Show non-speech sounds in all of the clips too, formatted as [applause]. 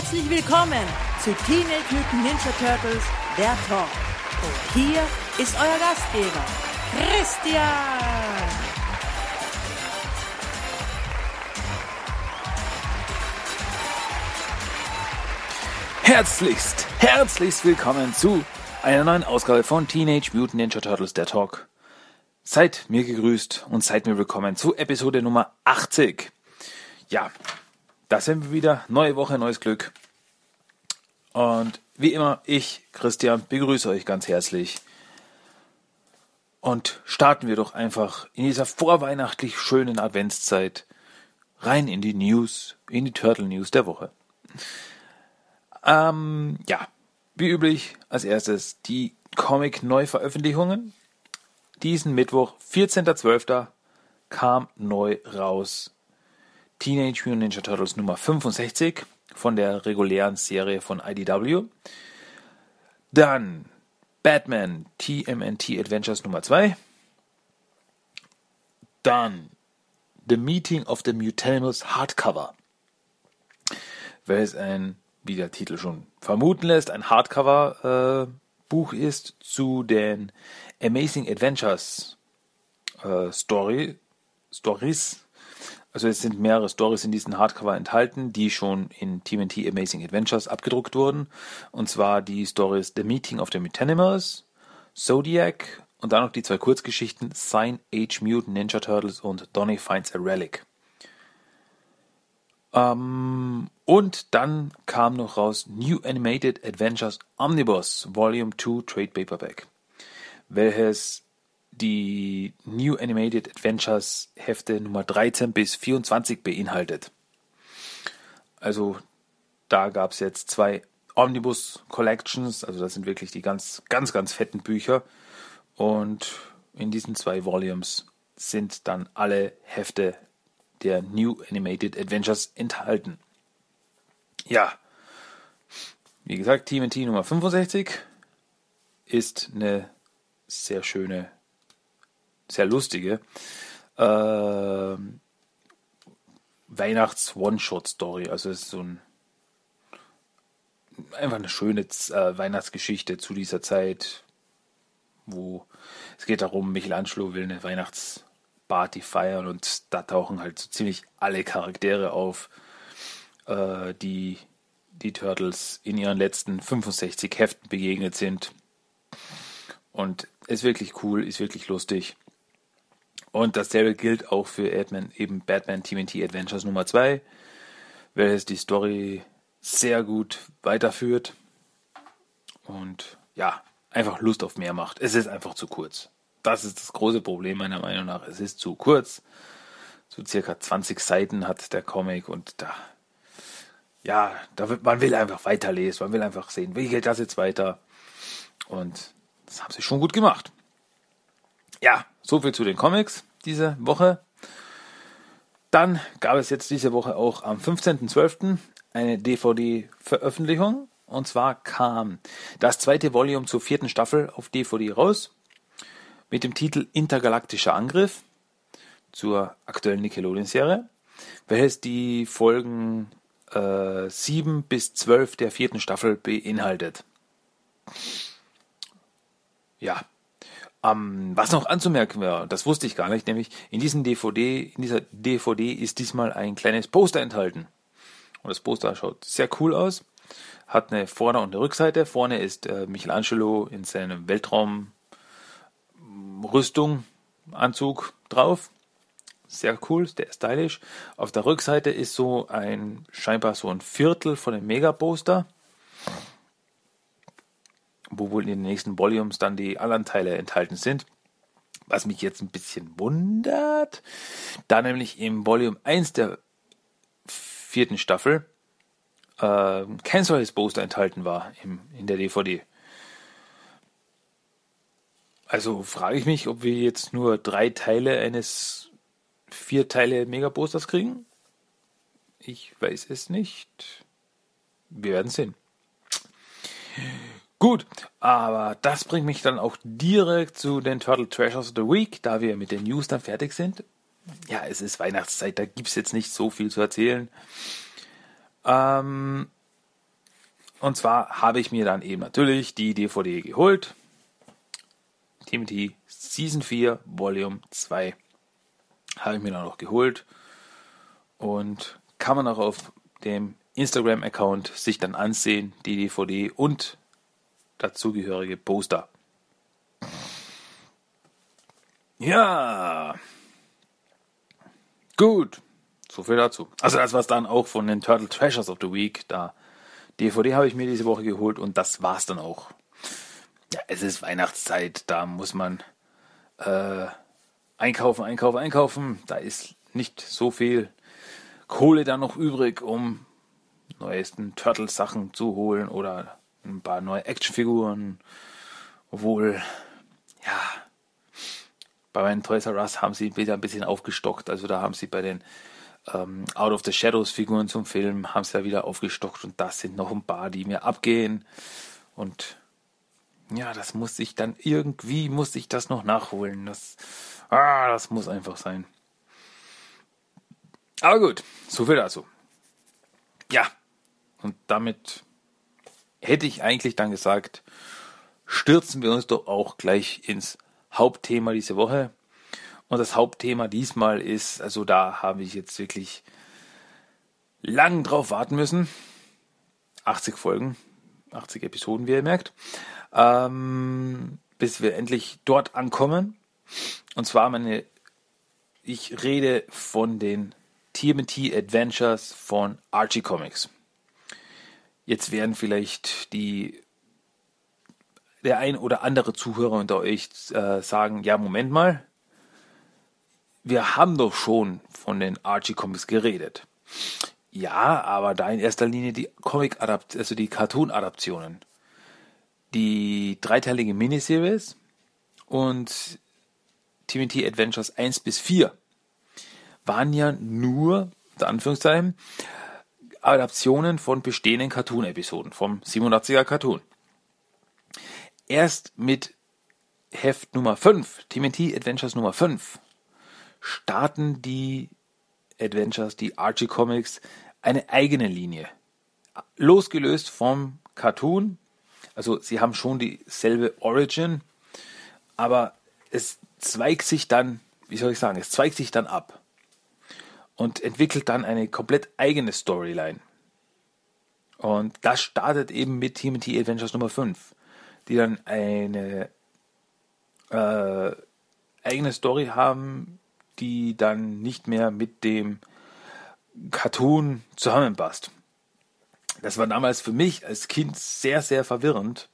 Herzlich willkommen zu Teenage Mutant Ninja Turtles, der Talk. Und hier ist euer Gastgeber, Christian. Herzlichst, herzlichst willkommen zu einer neuen Ausgabe von Teenage Mutant Ninja Turtles, der Talk. Seid mir gegrüßt und seid mir willkommen zu Episode Nummer 80. Ja, da sind wir wieder. Neue Woche, neues Glück. Und wie immer, ich, Christian, begrüße euch ganz herzlich. Und starten wir doch einfach in dieser vorweihnachtlich schönen Adventszeit rein in die News, in die Turtle News der Woche. Ähm, ja, wie üblich, als erstes die Comic-Neuveröffentlichungen. Diesen Mittwoch, 14.12., kam neu raus Teenage Mutant Ninja Turtles Nummer 65 von der regulären Serie von IDW. Dann Batman TMNT Adventures Nummer 2. Dann The Meeting of the Mutanimals Hardcover. Welches ein, wie der Titel schon vermuten lässt, ein Hardcover-Buch äh, ist zu den Amazing Adventures äh, Story, Stories also es sind mehrere Stories in diesem Hardcover enthalten, die schon in TMNT Amazing Adventures abgedruckt wurden. Und zwar die Stories The Meeting of the Mutanimals, Zodiac und dann noch die zwei Kurzgeschichten Sign Age Mutant Ninja Turtles und Donny Finds a Relic. Ähm, und dann kam noch raus New Animated Adventures Omnibus Volume 2 Trade Paperback, welches die New Animated Adventures Hefte Nummer 13 bis 24 beinhaltet. Also da gab es jetzt zwei Omnibus Collections, also das sind wirklich die ganz, ganz, ganz fetten Bücher. Und in diesen zwei Volumes sind dann alle Hefte der New Animated Adventures enthalten. Ja, wie gesagt, TMT Nummer 65 ist eine sehr schöne sehr lustige äh, Weihnachts-One-Shot-Story. Also es ist so ein einfach eine schöne äh, Weihnachtsgeschichte zu dieser Zeit, wo es geht darum, Michelangelo will eine Weihnachtsparty feiern und da tauchen halt so ziemlich alle Charaktere auf, äh, die die Turtles in ihren letzten 65 Heften begegnet sind. Und ist wirklich cool, ist wirklich lustig. Und dasselbe gilt auch für Batman, eben Batman TMNT Adventures Nummer 2, welches die Story sehr gut weiterführt und ja, einfach Lust auf mehr macht. Es ist einfach zu kurz. Das ist das große Problem meiner Meinung nach. Es ist zu kurz. So circa 20 Seiten hat der Comic und da, ja, da wird, man will einfach weiterlesen. Man will einfach sehen, wie geht das jetzt weiter? Und das haben sie schon gut gemacht. Ja, so viel zu den Comics diese Woche. Dann gab es jetzt diese Woche auch am 15.12. eine DVD-Veröffentlichung. Und zwar kam das zweite Volume zur vierten Staffel auf DVD raus mit dem Titel Intergalaktischer Angriff zur aktuellen Nickelodeon-Serie, welches die Folgen äh, 7 bis 12 der vierten Staffel beinhaltet. Ja, ähm, was noch anzumerken wäre, das wusste ich gar nicht, nämlich in diesem DVD, in dieser DVD ist diesmal ein kleines Poster enthalten. Und das Poster schaut sehr cool aus, hat eine Vorder- und eine Rückseite. Vorne ist äh, Michelangelo in seinem Weltraumrüstung, Anzug drauf. Sehr cool, der stylisch. Auf der Rückseite ist so ein, scheinbar so ein Viertel von dem Megaposter wo wohl in den nächsten Volumes dann die anderen Teile enthalten sind. Was mich jetzt ein bisschen wundert, da nämlich im Volume 1 der vierten Staffel äh, kein solches Poster enthalten war im, in der DVD. Also frage ich mich, ob wir jetzt nur drei Teile eines vier Teile Megaposters kriegen. Ich weiß es nicht. Wir werden sehen. Gut, aber das bringt mich dann auch direkt zu den Turtle Treasures of the Week, da wir mit den News dann fertig sind. Ja, es ist Weihnachtszeit, da gibt es jetzt nicht so viel zu erzählen. Ähm, und zwar habe ich mir dann eben natürlich die DVD geholt. Timothy Season 4 Volume 2 habe ich mir dann noch geholt und kann man auch auf dem Instagram-Account sich dann ansehen, die DVD und dazugehörige Poster. Ja, gut, so viel dazu. Also das war es dann auch von den Turtle Treasures of the Week. Da DVD habe ich mir diese Woche geholt und das war's dann auch. Ja, es ist Weihnachtszeit, da muss man äh, einkaufen, einkaufen, einkaufen. Da ist nicht so viel Kohle da noch übrig, um neuesten Turtles-Sachen zu holen oder ein paar neue Actionfiguren. Obwohl, ja, bei meinen Toys R Us haben sie wieder ein bisschen aufgestockt. Also da haben sie bei den ähm, Out of the Shadows Figuren zum Film haben sie ja wieder aufgestockt und das sind noch ein paar, die mir abgehen. Und ja, das muss ich dann irgendwie, muss ich das noch nachholen. Das, ah, das muss einfach sein. Aber gut, so viel dazu. Ja, und damit hätte ich eigentlich dann gesagt, stürzen wir uns doch auch gleich ins Hauptthema diese Woche. Und das Hauptthema diesmal ist, also da habe ich jetzt wirklich lang drauf warten müssen. 80 Folgen, 80 Episoden, wie ihr merkt, ähm, bis wir endlich dort ankommen. Und zwar meine, ich rede von den TMT Adventures von Archie Comics. Jetzt werden vielleicht die der ein oder andere Zuhörer unter euch äh, sagen, ja, Moment mal, wir haben doch schon von den Archie Comics geredet. Ja, aber da in erster Linie die Comic also die Cartoon Adaptionen. Die dreiteilige Miniseries und TMT Adventures 1 bis 4 waren ja nur, unter Anführungszeichen, Adaptionen von bestehenden Cartoon-Episoden vom 87er Cartoon. Erst mit Heft Nummer 5, TMT Adventures Nummer 5, starten die Adventures, die Archie Comics, eine eigene Linie. Losgelöst vom Cartoon. Also sie haben schon dieselbe Origin, aber es zweigt sich dann, wie soll ich sagen, es zweigt sich dann ab und entwickelt dann eine komplett eigene Storyline. Und das startet eben mit TMT Adventures Nummer 5, die dann eine äh, eigene Story haben, die dann nicht mehr mit dem Cartoon zusammenpasst. Das war damals für mich als Kind sehr, sehr verwirrend,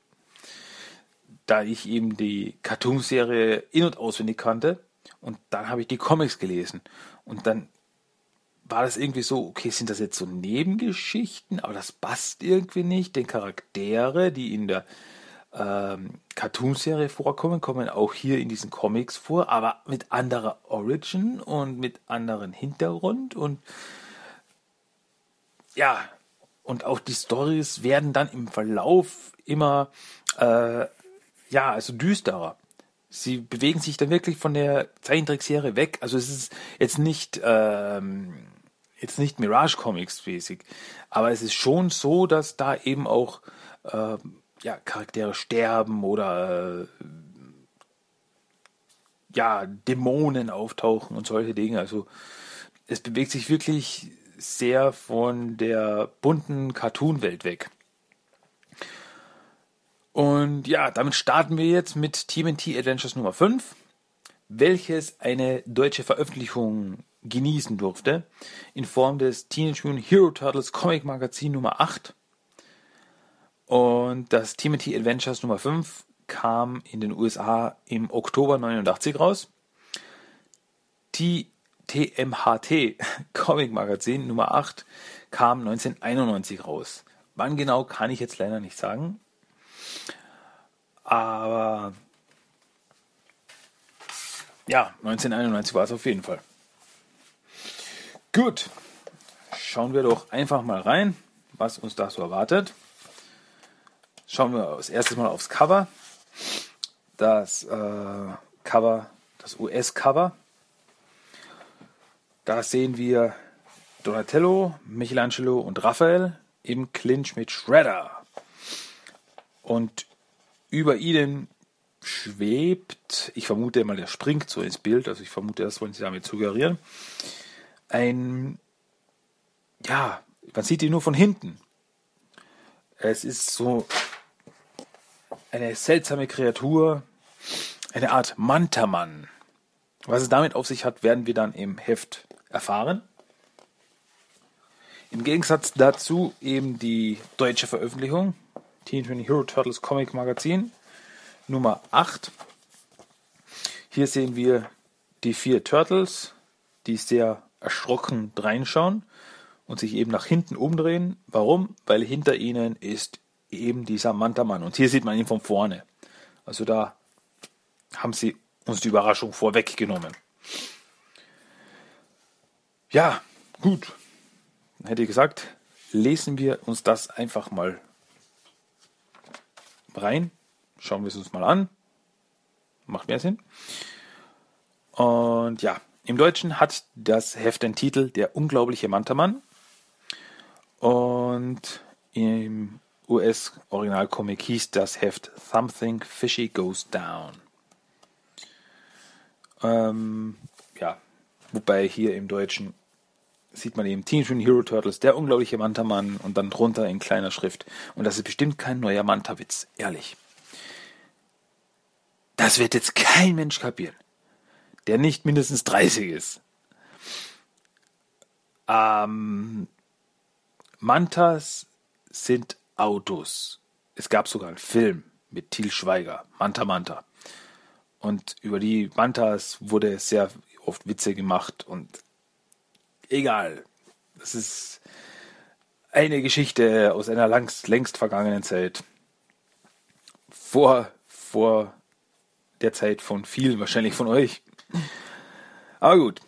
da ich eben die Cartoonserie in- und auswendig kannte. Und dann habe ich die Comics gelesen. Und dann war das irgendwie so, okay, sind das jetzt so Nebengeschichten, aber das passt irgendwie nicht. Den Charaktere, die in der ähm, Cartoonserie vorkommen, kommen auch hier in diesen Comics vor, aber mit anderer Origin und mit anderen Hintergrund und ja, und auch die Stories werden dann im Verlauf immer äh, ja, also düsterer. Sie bewegen sich dann wirklich von der Zeichentrickserie weg. Also es ist jetzt nicht ähm, jetzt nicht Mirage Comics mäßig, aber es ist schon so, dass da eben auch äh, ja, Charaktere sterben oder äh, ja, Dämonen auftauchen und solche Dinge. Also es bewegt sich wirklich sehr von der bunten Cartoon-Welt weg. Und ja, damit starten wir jetzt mit TMNT Adventures Nummer 5, welches eine deutsche Veröffentlichung genießen durfte, in Form des Teenage Mutant Hero Turtles Comic Magazin Nummer 8 und das Timothy Adventures Nummer 5 kam in den USA im Oktober 89 raus. Die TMHT [laughs] Comic Magazin Nummer 8 kam 1991 raus. Wann genau kann ich jetzt leider nicht sagen. Aber ja, 1991 war es auf jeden Fall. Gut, schauen wir doch einfach mal rein, was uns da so erwartet. Schauen wir als erstes mal aufs Cover. Das äh, Cover, das US-Cover. Da sehen wir Donatello, Michelangelo und Raphael im Clinch mit Shredder. Und über ihnen schwebt, ich vermute mal, der springt so ins Bild, also ich vermute, das wollen sie damit suggerieren, ein, ja, man sieht ihn nur von hinten. Es ist so eine seltsame Kreatur, eine Art Mantamann. Was es damit auf sich hat, werden wir dann im Heft erfahren. Im Gegensatz dazu eben die deutsche Veröffentlichung, Teen Twenty Hero Turtles Comic Magazin, Nummer 8. Hier sehen wir die vier Turtles, die sehr erschrocken reinschauen und sich eben nach hinten umdrehen. Warum? Weil hinter ihnen ist eben dieser Manta-Mann. Und hier sieht man ihn von vorne. Also da haben sie uns die Überraschung vorweggenommen. Ja, gut. Dann hätte ich gesagt, lesen wir uns das einfach mal rein. Schauen wir es uns mal an. Macht mehr Sinn. Und ja, im Deutschen hat das Heft den Titel Der unglaubliche Mantamann. Und im US-Originalcomic hieß das Heft Something Fishy Goes Down. Ähm, ja, wobei hier im Deutschen sieht man eben Teenage Hero Turtles, der unglaubliche Manta-Mann und dann drunter in kleiner Schrift. Und das ist bestimmt kein neuer Manta-Witz, ehrlich. Das wird jetzt kein Mensch kapieren, der nicht mindestens 30 ist. Ähm, Mantas sind Autos. Es gab sogar einen Film mit Til Schweiger, Manta Manta. Und über die Mantas wurde sehr oft Witze gemacht und egal. Das ist eine Geschichte aus einer langst, längst vergangenen Zeit. Vor, vor der Zeit von vielen, wahrscheinlich von euch. Aber gut,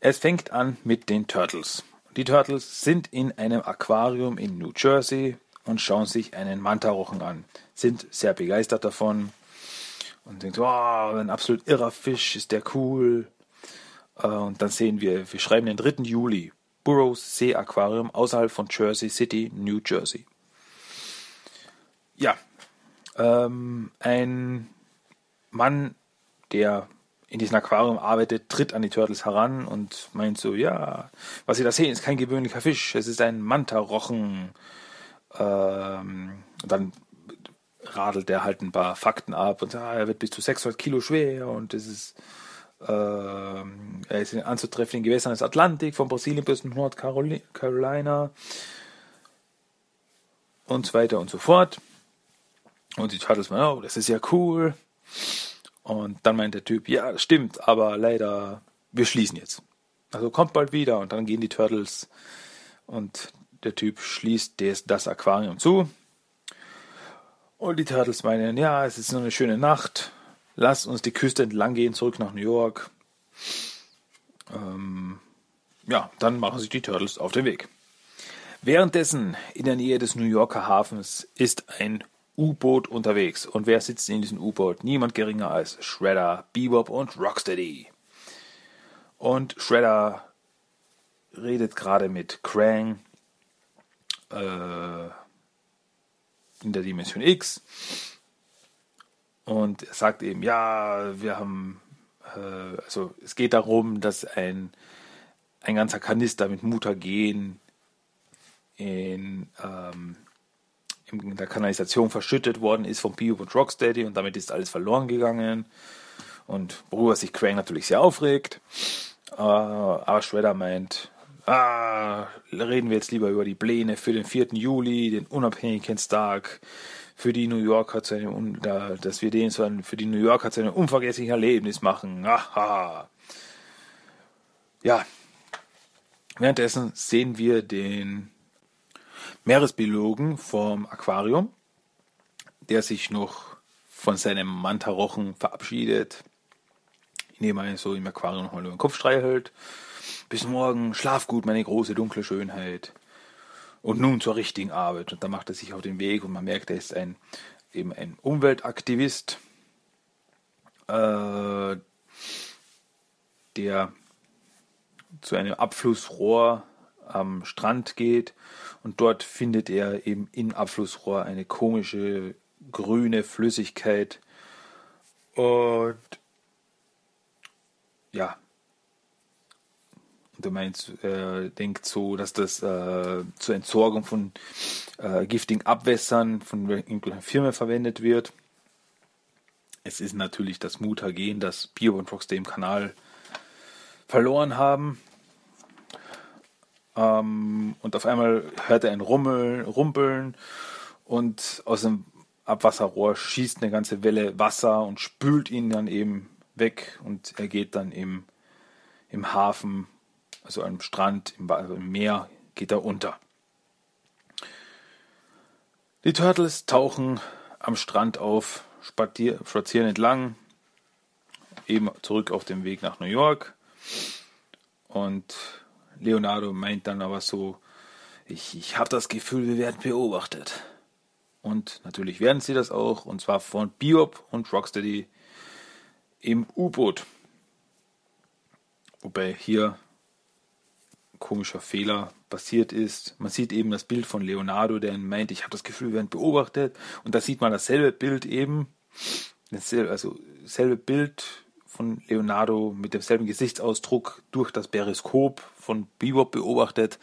es fängt an mit den Turtles. Die Turtles sind in einem Aquarium in New Jersey und schauen sich einen Mantarochen an. Sind sehr begeistert davon und denken, oh, ein absolut irrer Fisch, ist der cool. Äh, und dann sehen wir, wir schreiben den 3. Juli, Burroughs See Aquarium außerhalb von Jersey City, New Jersey. Ja, ähm, ein Mann, der in diesem Aquarium arbeitet, tritt an die Turtles heran und meint so, ja, was Sie da sehen, ist kein gewöhnlicher Fisch, es ist ein Mantarochen. Ähm, dann radelt er halt ein paar Fakten ab und sagt, ah, er wird bis zu 600 Kilo schwer und es ist, äh, er ist anzutreffen in Gewässern des Atlantik, von Brasilien bis Nordcarolina und so weiter und so fort. Und die Turtles meinen, oh, das ist ja cool. Und dann meint der Typ, ja, stimmt, aber leider, wir schließen jetzt. Also kommt bald wieder und dann gehen die Turtles und der Typ schließt das, das Aquarium zu. Und die Turtles meinen, ja, es ist nur eine schöne Nacht. Lass uns die Küste entlang gehen, zurück nach New York. Ähm, ja, dann machen sich die Turtles auf den Weg. Währenddessen in der Nähe des New Yorker Hafens ist ein U-Boot unterwegs. Und wer sitzt in diesem U-Boot? Niemand geringer als Shredder, Bebop und Rocksteady. Und Shredder redet gerade mit Krang äh, in der Dimension X. Und sagt eben, ja, wir haben, äh, also es geht darum, dass ein, ein ganzer Kanister mit Mutagen in, ähm, in der Kanalisation verschüttet worden ist von Bio und Rocksteady und damit ist alles verloren gegangen. Und worüber sich Krang natürlich sehr aufregt. Äh, aber Shredder meint, ah, reden wir jetzt lieber über die Pläne für den 4. Juli, den Unabhängigkeitstag, für die New Yorker zu einem, dass wir den für die New Yorker zu einem unvergesslichen Erlebnis machen. Aha. Ja. Währenddessen sehen wir den Meeresbiologen vom Aquarium, der sich noch von seinem Mantarochen verabschiedet, indem er so im Aquarium nochmal über den Kopf streichelt bis morgen, schlaf gut, meine große dunkle Schönheit. Und nun zur richtigen Arbeit. Und da macht er sich auf den Weg und man merkt, er ist ein, eben ein Umweltaktivist, äh, der zu einem Abflussrohr am Strand geht und dort findet er eben im Abflussrohr eine komische grüne Flüssigkeit. Und ja, du meinst, äh, denkt so, dass das äh, zur Entsorgung von äh, giftigen Abwässern von irgendeiner Firma verwendet wird. Es ist natürlich das Mutagen, das Bio und Rockstar im Kanal verloren haben. Ähm, und auf einmal hört er ein Rummeln, Rumpeln und aus dem Abwasserrohr schießt eine ganze Welle Wasser und spült ihn dann eben weg und er geht dann im, im Hafen, also am Strand, im, also im Meer, geht er unter. Die Turtles tauchen am Strand auf, spazieren entlang, eben zurück auf dem Weg nach New York. Und Leonardo meint dann aber so, ich, ich habe das Gefühl, wir werden beobachtet. Und natürlich werden sie das auch, und zwar von Biop und Rocksteady im U-Boot. Wobei hier komischer Fehler passiert ist. Man sieht eben das Bild von Leonardo, der meint, ich habe das Gefühl, wir werden beobachtet. Und da sieht man dasselbe Bild eben, also dasselbe Bild von Leonardo mit demselben Gesichtsausdruck durch das Periskop von Bebop beobachtet.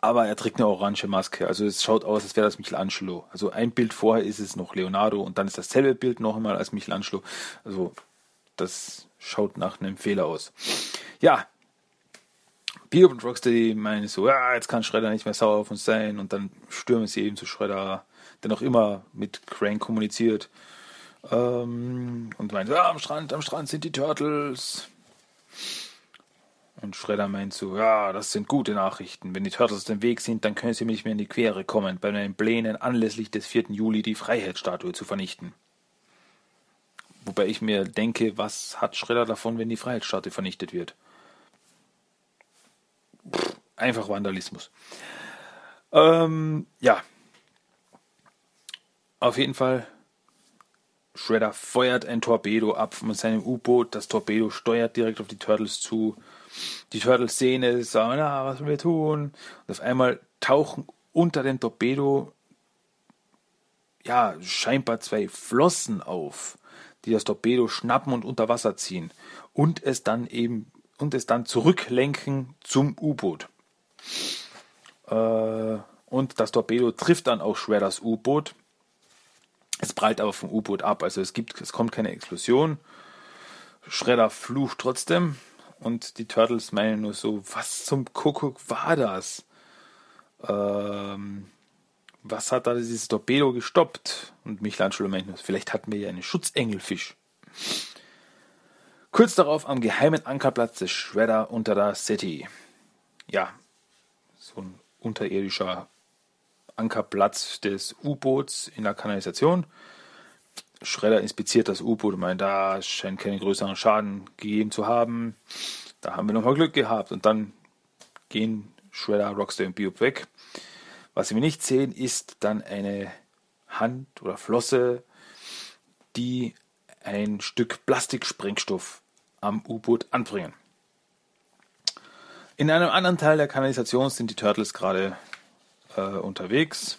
Aber er trägt eine orange Maske. Also es schaut aus, als wäre das Michelangelo. Also ein Bild vorher ist es noch Leonardo und dann ist dasselbe Bild noch einmal als Michelangelo. Also das schaut nach einem Fehler aus. Ja, Bebop und Rocksteady meinen so, ja, jetzt kann Schredder nicht mehr sauer auf uns sein und dann stürmen sie eben zu Schredder, der noch immer mit Crane kommuniziert ähm, und meint, ja, am Strand, am Strand sind die Turtles. Und Schredder meint so, ja, das sind gute Nachrichten. Wenn die Turtles dem Weg sind, dann können sie mir nicht mehr in die Quere kommen, bei meinen Plänen anlässlich des 4. Juli die Freiheitsstatue zu vernichten. Wobei ich mir denke, was hat Schredder davon, wenn die Freiheitsstatue vernichtet wird? Pff, einfach Vandalismus. Ähm, ja. Auf jeden Fall Shredder feuert ein Torpedo ab von seinem U-Boot. Das Torpedo steuert direkt auf die Turtles zu. Die Turtles sehen es, sagen, na, was sollen wir tun? Und auf einmal tauchen unter dem Torpedo ja scheinbar zwei Flossen auf, die das Torpedo schnappen und unter Wasser ziehen und es dann eben und es dann zurücklenken zum U-Boot. Äh, und das Torpedo trifft dann auch Shredders U-Boot es prallt aber vom U-Boot ab, also es gibt, es kommt keine Explosion. Shredder flucht trotzdem und die Turtles meinen nur so, was zum Kuckuck war das? Ähm, was hat da dieses Torpedo gestoppt? Und Michelangelo meint nur, vielleicht hatten wir ja einen Schutzengelfisch. Kurz darauf am geheimen Ankerplatz des Shredder unter der City. Ja, so ein unterirdischer Ankerplatz des U-Boots in der Kanalisation. Schredder inspiziert das U-Boot und meint, da scheint keinen größeren Schaden gegeben zu haben. Da haben wir nochmal Glück gehabt. Und dann gehen Shredder, Rockstar und Biop weg. Was wir nicht sehen, ist dann eine Hand oder Flosse, die ein Stück Plastiksprengstoff am U-Boot anbringen. In einem anderen Teil der Kanalisation sind die Turtles gerade äh, unterwegs.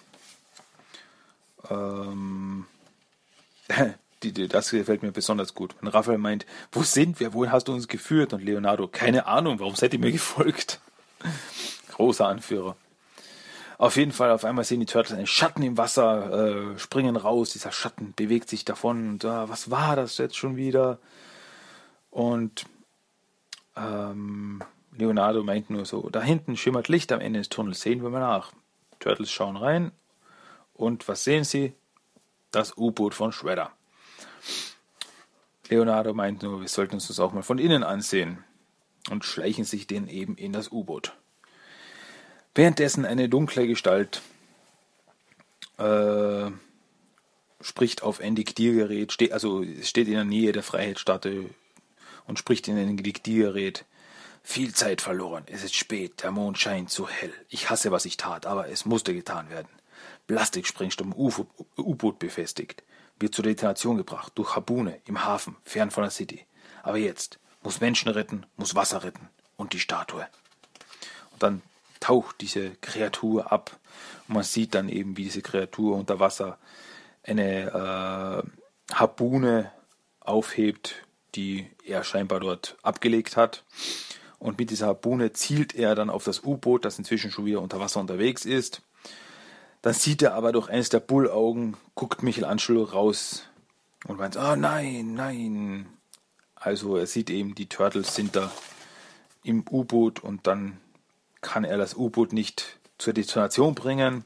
Ähm, [laughs] die, die, das gefällt mir besonders gut. Wenn Raphael meint, wo sind wir? Wohin hast du uns geführt? Und Leonardo, keine Ahnung, warum seid ihr mir [laughs] gefolgt? Großer Anführer. Auf jeden Fall, auf einmal sehen die Turtles einen Schatten im Wasser, äh, springen raus, dieser Schatten bewegt sich davon und äh, was war das jetzt schon wieder? Und ähm, Leonardo meint nur so, da hinten schimmert Licht am Ende des Tunnels, sehen wir mal nach. Turtles schauen rein und was sehen sie? Das U-Boot von Shredder. Leonardo meint nur, wir sollten uns das auch mal von innen ansehen und schleichen sich den eben in das U-Boot. Währenddessen eine dunkle Gestalt äh, spricht auf ein Diktiergerät, steht, also steht in der Nähe der Freiheitsstatue und spricht in ein Diktiergerät. Viel Zeit verloren. Es ist spät. Der Mond scheint zu hell. Ich hasse, was ich tat, aber es musste getan werden. Plastiksprengstoff U-Boot befestigt. Wird zur Detonation gebracht. Durch Habune im Hafen, fern von der City. Aber jetzt muss Menschen retten, muss Wasser retten. Und die Statue. Und dann taucht diese Kreatur ab. Und man sieht dann eben, wie diese Kreatur unter Wasser eine äh, Harpune aufhebt, die er scheinbar dort abgelegt hat. Und mit dieser Harpune zielt er dann auf das U-Boot, das inzwischen schon wieder unter Wasser unterwegs ist. Dann sieht er aber durch eines der Bullaugen, guckt Michelangelo raus und meint, oh, nein, nein. Also er sieht eben, die Turtles sind da im U-Boot und dann kann er das U-Boot nicht zur Detonation bringen.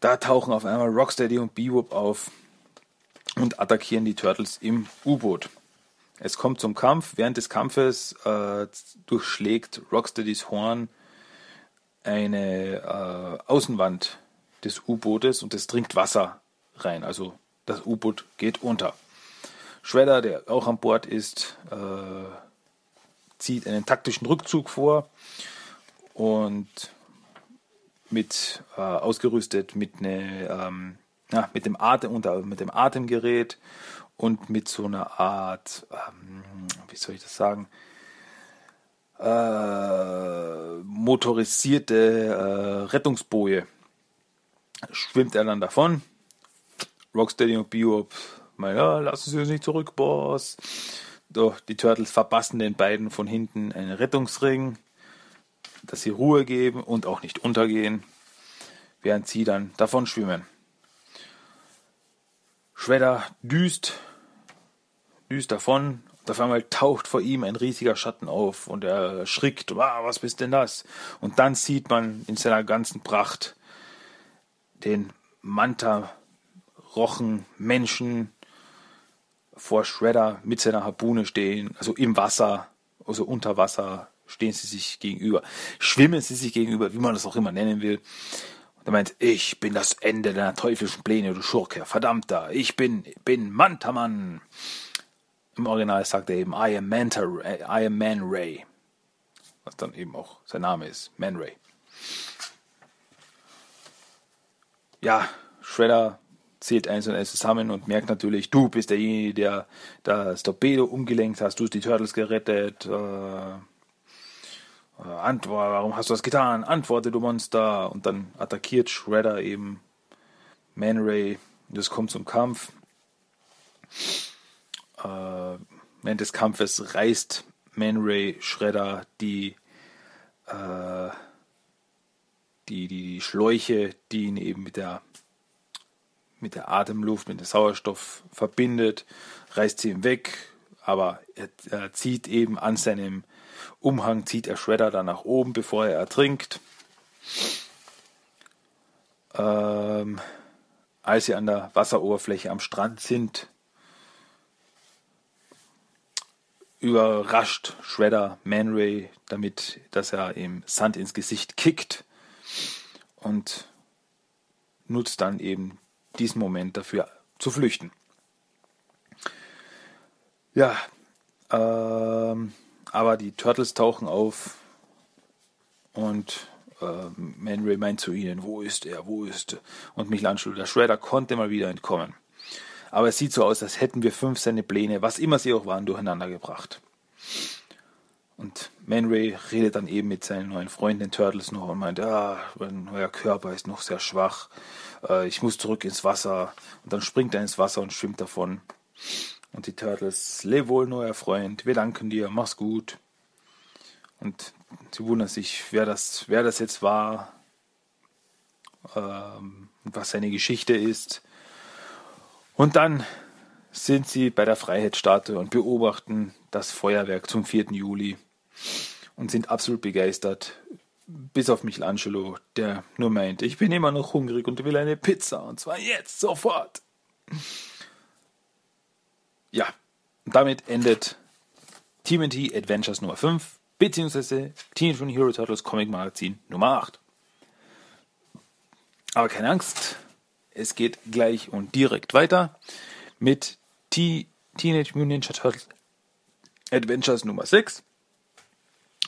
Da tauchen auf einmal Rocksteady und Bebop auf und attackieren die Turtles im U-Boot. Es kommt zum Kampf. Während des Kampfes äh, durchschlägt Rocksteadys Horn eine äh, Außenwand des U-Bootes und es dringt Wasser rein. Also das U-Boot geht unter. Shredder, der auch an Bord ist, äh, zieht einen taktischen Rückzug vor und mit äh, ausgerüstet mit, ne, ähm, ja, mit, dem Atem, unter, mit dem Atemgerät und mit so einer Art, ähm, wie soll ich das sagen, äh, motorisierte äh, Rettungsboje. Schwimmt er dann davon. Rocksteady und Bebop, ja, lassen Sie uns nicht zurück, Boss. Doch die Turtles verpassen den beiden von hinten einen Rettungsring, dass sie Ruhe geben und auch nicht untergehen, während sie dann davon schwimmen. Shredder düst, düst davon auf einmal taucht vor ihm ein riesiger Schatten auf und er schrickt, wow, was bist denn das? Und dann sieht man in seiner ganzen Pracht den Manta, Rochen, Menschen, vor Shredder mit seiner Harpune stehen, also im Wasser, also unter Wasser stehen sie sich gegenüber, schwimmen sie sich gegenüber, wie man das auch immer nennen will. Und er meint, ich bin das Ende deiner teuflischen Pläne, du Schurke, verdammter, ich bin, bin Mantaman. Im Original sagt er eben, I am, Manta, I am Man Ray. Was dann eben auch sein Name ist, Man Ray. Ja, Shredder zählt eins und eins zusammen und merkt natürlich, du bist derjenige, der das Torpedo umgelenkt hast, du hast die Turtles gerettet. Äh, äh, Antwort, warum hast du das getan? Antworte, du Monster. Und dann attackiert Shredder eben Man Ray. Das kommt zum Kampf. Äh, während des Kampfes reißt Man Ray Shredder die, äh, die, die Schläuche, die ihn eben mit der mit der Atemluft, mit dem Sauerstoff verbindet, reißt sie ihm weg, aber er, er zieht eben an seinem Umhang, zieht er Shredder dann nach oben, bevor er ertrinkt. Ähm, als sie an der Wasseroberfläche am Strand sind, überrascht Shredder Man Ray damit, dass er ihm Sand ins Gesicht kickt und nutzt dann eben diesen Moment dafür zu flüchten. Ja, ähm, aber die Turtles tauchen auf und äh, Man Ray meint zu ihnen, wo ist er, wo ist er? Und Michelangelo, der Shredder, konnte mal wieder entkommen. Aber es sieht so aus, als hätten wir fünf seine Pläne, was immer sie auch waren, durcheinander gebracht. Und Man Ray redet dann eben mit seinen neuen Freunden, den Turtles, noch und meint, ah, mein neuer Körper ist noch sehr schwach äh, ich muss zurück ins Wasser. Und dann springt er ins Wasser und schwimmt davon. Und die Turtles, leb wohl, neuer Freund, wir danken dir, mach's gut. Und sie wundern sich, wer das, wer das jetzt war, ähm, was seine Geschichte ist. Und dann sind sie bei der Freiheitsstatue und beobachten das Feuerwerk zum 4. Juli und sind absolut begeistert, bis auf Michelangelo, der nur meint, ich bin immer noch hungrig und will eine Pizza und zwar jetzt, sofort. Ja, damit endet TMNT Adventures Nummer 5 beziehungsweise Teenage Mutant Hero Turtles Comic Magazin Nummer 8. Aber keine Angst, es geht gleich und direkt weiter mit T Teenage Mutant Ninja Turtles Adventures Nummer 6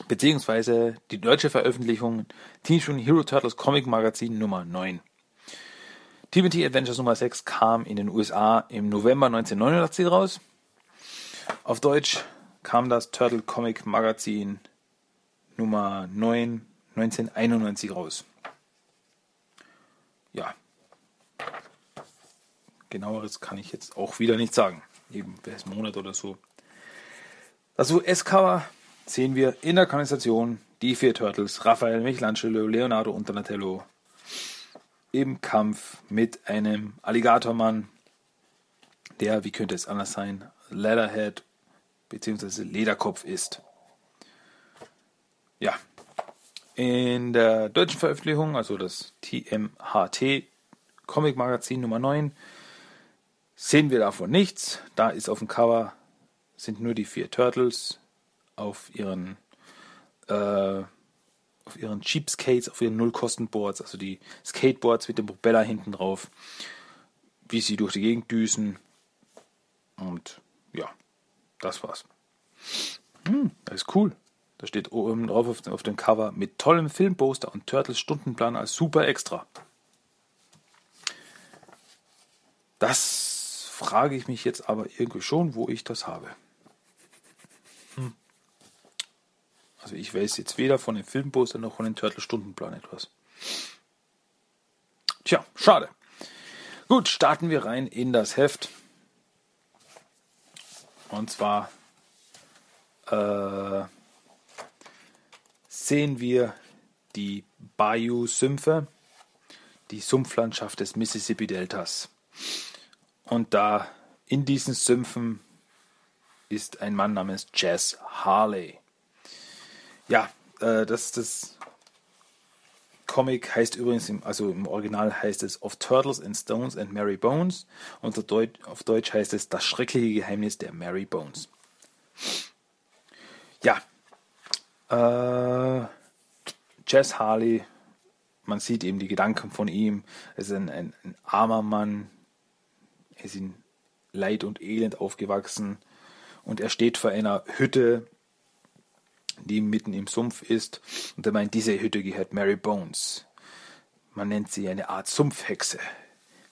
beziehungsweise die deutsche Veröffentlichung Teenage Mutant Hero Turtles Comic Magazin Nummer 9. TMT Adventures Nummer 6 kam in den USA im November 1989 raus. Auf Deutsch kam das Turtle Comic Magazin Nummer 9 1991 raus. Ja, genaueres kann ich jetzt auch wieder nicht sagen. Eben, welches Monat oder so. Das US-Cover sehen wir in der Kanalisation die vier Turtles, Raphael, Michelangelo, Leonardo und Donatello im Kampf mit einem Alligatormann, der, wie könnte es anders sein, Leatherhead bzw. Lederkopf ist. Ja, in der deutschen Veröffentlichung, also das TMHT Comic Magazin Nummer 9, sehen wir davon nichts. Da ist auf dem Cover sind nur die vier Turtles auf ihren äh, auf ihren Cheapskates, auf ihren Nullkostenboards, also die Skateboards mit dem Propeller hinten drauf, wie sie durch die Gegend düsen. Und ja, das war's. Hm, das ist cool. Da steht oben drauf auf, auf dem Cover mit tollem Filmposter und Turtles Stundenplan als super extra. Das frage ich mich jetzt aber irgendwie schon, wo ich das habe. Hm. Also ich weiß jetzt weder von dem Filmposter noch von dem Turtle-Stundenplan etwas. Tja, schade. Gut, starten wir rein in das Heft. Und zwar äh, sehen wir die Bayou-Sümpfe, die Sumpflandschaft des Mississippi-Deltas. Und da in diesen Sümpfen ist ein Mann namens Jazz Harley. Ja, äh, das, das Comic heißt übrigens, im, also im Original heißt es Of Turtles and Stones and Mary Bones und auf Deutsch, auf Deutsch heißt es Das schreckliche Geheimnis der Mary Bones. Ja, äh, Jazz Harley, man sieht eben die Gedanken von ihm. Er ist ein, ein, ein armer Mann, ist in Leid und Elend aufgewachsen und er steht vor einer Hütte, die mitten im Sumpf ist. Und er meint, diese Hütte gehört Mary Bones. Man nennt sie eine Art Sumpfhexe.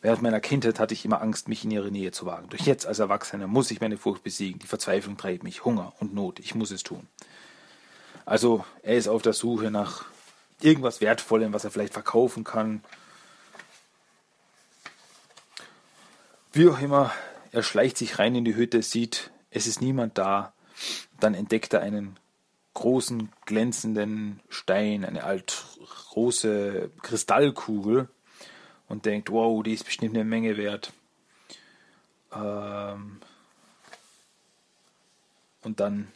Während meiner Kindheit hatte ich immer Angst, mich in ihre Nähe zu wagen. Doch jetzt als Erwachsener muss ich meine Furcht besiegen. Die Verzweiflung treibt mich, Hunger und Not. Ich muss es tun. Also er ist auf der Suche nach irgendwas Wertvollem, was er vielleicht verkaufen kann. Wie auch immer, er schleicht sich rein in die Hütte, sieht, es ist niemand da. Dann entdeckt er einen großen, glänzenden Stein, eine alt große Kristallkugel und denkt, wow, die ist bestimmt eine Menge wert. Ähm und dann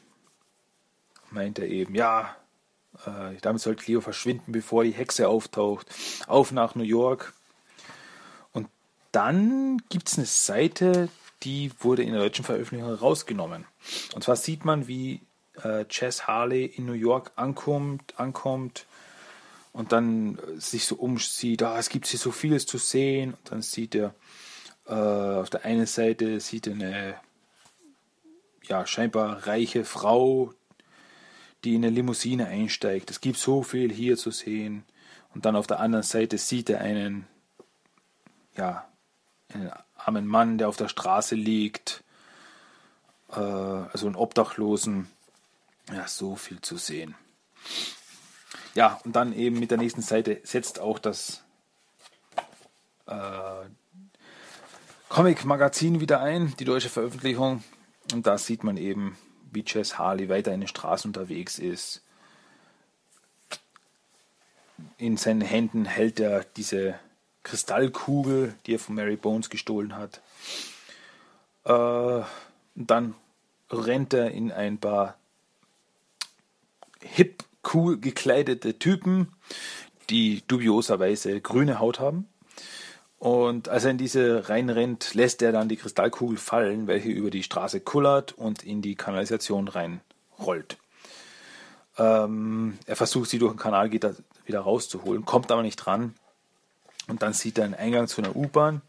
meint er eben, ja, äh, damit soll Cleo verschwinden, bevor die Hexe auftaucht. Auf nach New York. Dann gibt es eine Seite, die wurde in der deutschen Veröffentlichung rausgenommen. Und zwar sieht man, wie äh, Chess Harley in New York ankommt, ankommt und dann äh, sich so umsieht, ah, es gibt hier so vieles zu sehen. Und dann sieht er äh, auf der einen Seite sieht er eine ja, scheinbar reiche Frau, die in eine Limousine einsteigt. Es gibt so viel hier zu sehen. Und dann auf der anderen Seite sieht er einen, ja, einen armen Mann, der auf der Straße liegt, äh, also einen Obdachlosen. Ja, so viel zu sehen. Ja, und dann eben mit der nächsten Seite setzt auch das äh, Comic-Magazin wieder ein, die deutsche Veröffentlichung. Und da sieht man eben, wie Jess Harley weiter in den Straßen unterwegs ist. In seinen Händen hält er diese Kristallkugel, die er von Mary Bones gestohlen hat. Äh, dann rennt er in ein paar hip cool gekleidete Typen, die dubioserweise grüne Haut haben. Und als er in diese reinrennt, lässt er dann die Kristallkugel fallen, welche über die Straße kullert und in die Kanalisation reinrollt. Ähm, er versucht sie durch den Kanalgitter wieder rauszuholen, kommt aber nicht dran. Und dann sieht er einen Eingang zu einer U-Bahn.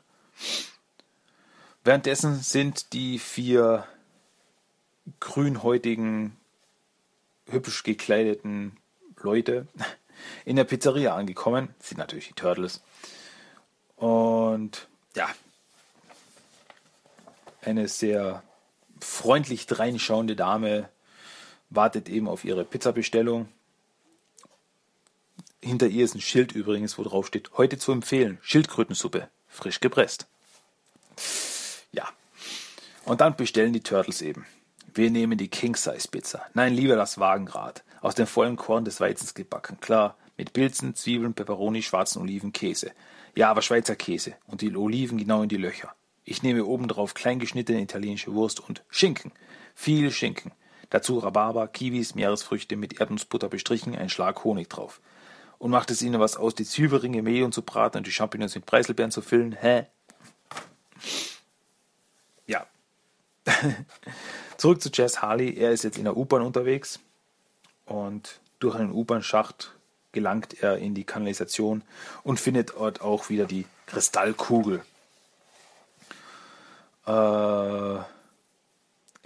Währenddessen sind die vier grünhäutigen hübsch gekleideten Leute in der Pizzeria angekommen. Das sind natürlich die Turtles. Und ja, eine sehr freundlich dreinschauende Dame wartet eben auf ihre Pizzabestellung. Hinter ihr ist ein Schild übrigens, wo drauf steht, heute zu empfehlen, Schildkrötensuppe, frisch gepresst. Und dann bestellen die Turtles eben. Wir nehmen die King-Size-Pizza. Nein, lieber das Wagenrad. Aus dem vollen Korn des Weizens gebacken. Klar, mit Pilzen, Zwiebeln, Peperoni, schwarzen Oliven, Käse. Ja, aber Schweizer Käse. Und die Oliven genau in die Löcher. Ich nehme obendrauf kleingeschnittene italienische Wurst und Schinken. Viel Schinken. Dazu Rhabarber, Kiwis, Meeresfrüchte mit Erdnussbutter bestrichen, ein Schlag Honig drauf. Und macht es Ihnen was aus, die Zwiebelringe Mehl zu braten und die Champignons mit Preiselbeeren zu füllen? Hä? Ja. [laughs] Zurück zu Jess Harley. Er ist jetzt in der U-Bahn unterwegs und durch einen U-Bahn-Schacht gelangt er in die Kanalisation und findet dort auch wieder die Kristallkugel. Äh, er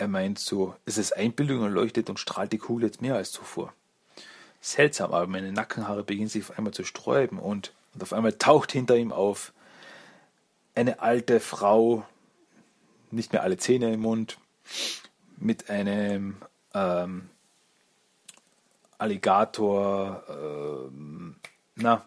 meint so, es ist Einbildung und leuchtet und strahlt die Kugel jetzt mehr als zuvor. Seltsam, aber meine Nackenhaare beginnen sich auf einmal zu sträuben und, und auf einmal taucht hinter ihm auf eine alte Frau, nicht mehr alle Zähne im Mund, mit einem ähm, Alligator, ähm, na,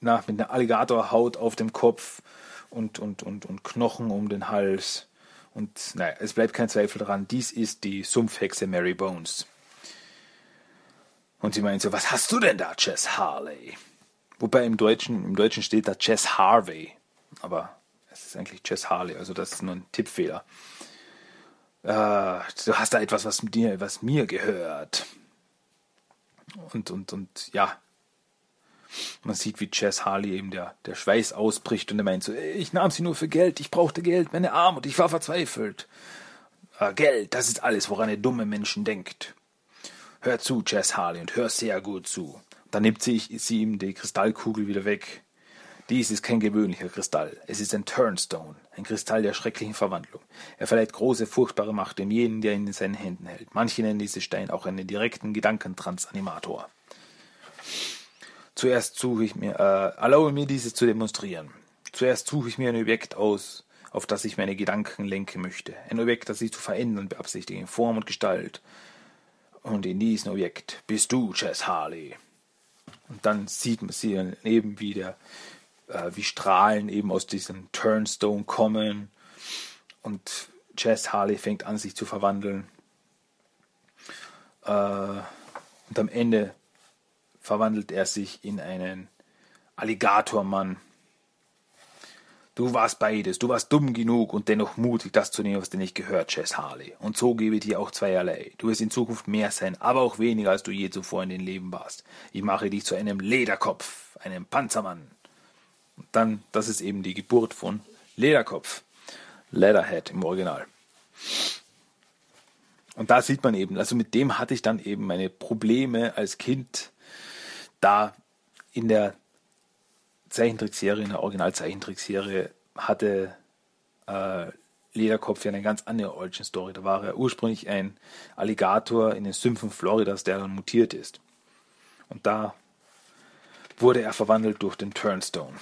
na, mit einer Alligatorhaut auf dem Kopf und, und, und, und Knochen um den Hals. Und naja, es bleibt kein Zweifel daran, dies ist die Sumpfhexe Mary Bones. Und sie meint so, was hast du denn da, Jess Harley? Wobei im Deutschen, im Deutschen steht da Jess Harvey. Aber es ist eigentlich Jess Harley, also das ist nur ein Tippfehler. Äh, du hast da etwas, was dir, was mir gehört. Und, und, und ja. Man sieht, wie Jess Harley eben der, der Schweiß ausbricht und er meint so, ich nahm sie nur für Geld, ich brauchte Geld, meine Armut, ich war verzweifelt. Äh, Geld, das ist alles, woran ihr dumme Menschen denkt. Hör zu, Jess Harley, und hör sehr gut zu. Dann nimmt sie, sie ihm die Kristallkugel wieder weg. Dies ist kein gewöhnlicher Kristall. Es ist ein Turnstone, ein Kristall der schrecklichen Verwandlung. Er verleiht große, furchtbare Macht dem jenen, der ihn in seinen Händen hält. Manche nennen diesen Stein auch einen direkten Gedankentransanimator. Zuerst suche ich mir, äh, erlaube mir dieses zu demonstrieren. Zuerst suche ich mir ein Objekt aus, auf das ich meine Gedanken lenken möchte. Ein Objekt, das ich zu verändern beabsichtige, in Form und Gestalt. Und in diesem Objekt bist du, Chess Harley. Und dann sieht man sie eben wieder, äh, wie Strahlen eben aus diesem Turnstone kommen. Und Chess Harley fängt an, sich zu verwandeln. Äh, und am Ende verwandelt er sich in einen Alligatormann. Du warst beides. Du warst dumm genug und dennoch mutig, das zu nehmen, was dir nicht gehört, Chess Harley. Und so gebe ich dir auch zweierlei. Du wirst in Zukunft mehr sein, aber auch weniger, als du je zuvor in den Leben warst. Ich mache dich zu einem Lederkopf, einem Panzermann. Und dann, das ist eben die Geburt von Lederkopf. Leatherhead im Original. Und da sieht man eben, also mit dem hatte ich dann eben meine Probleme als Kind, da in der Zeichentrickserie, in der Original-Zeichentrickserie hatte äh, Lederkopf ja eine ganz andere Origin Story. Da war er ursprünglich ein Alligator in den Sümpfen Floridas, der dann mutiert ist. Und da wurde er verwandelt durch den Turnstone.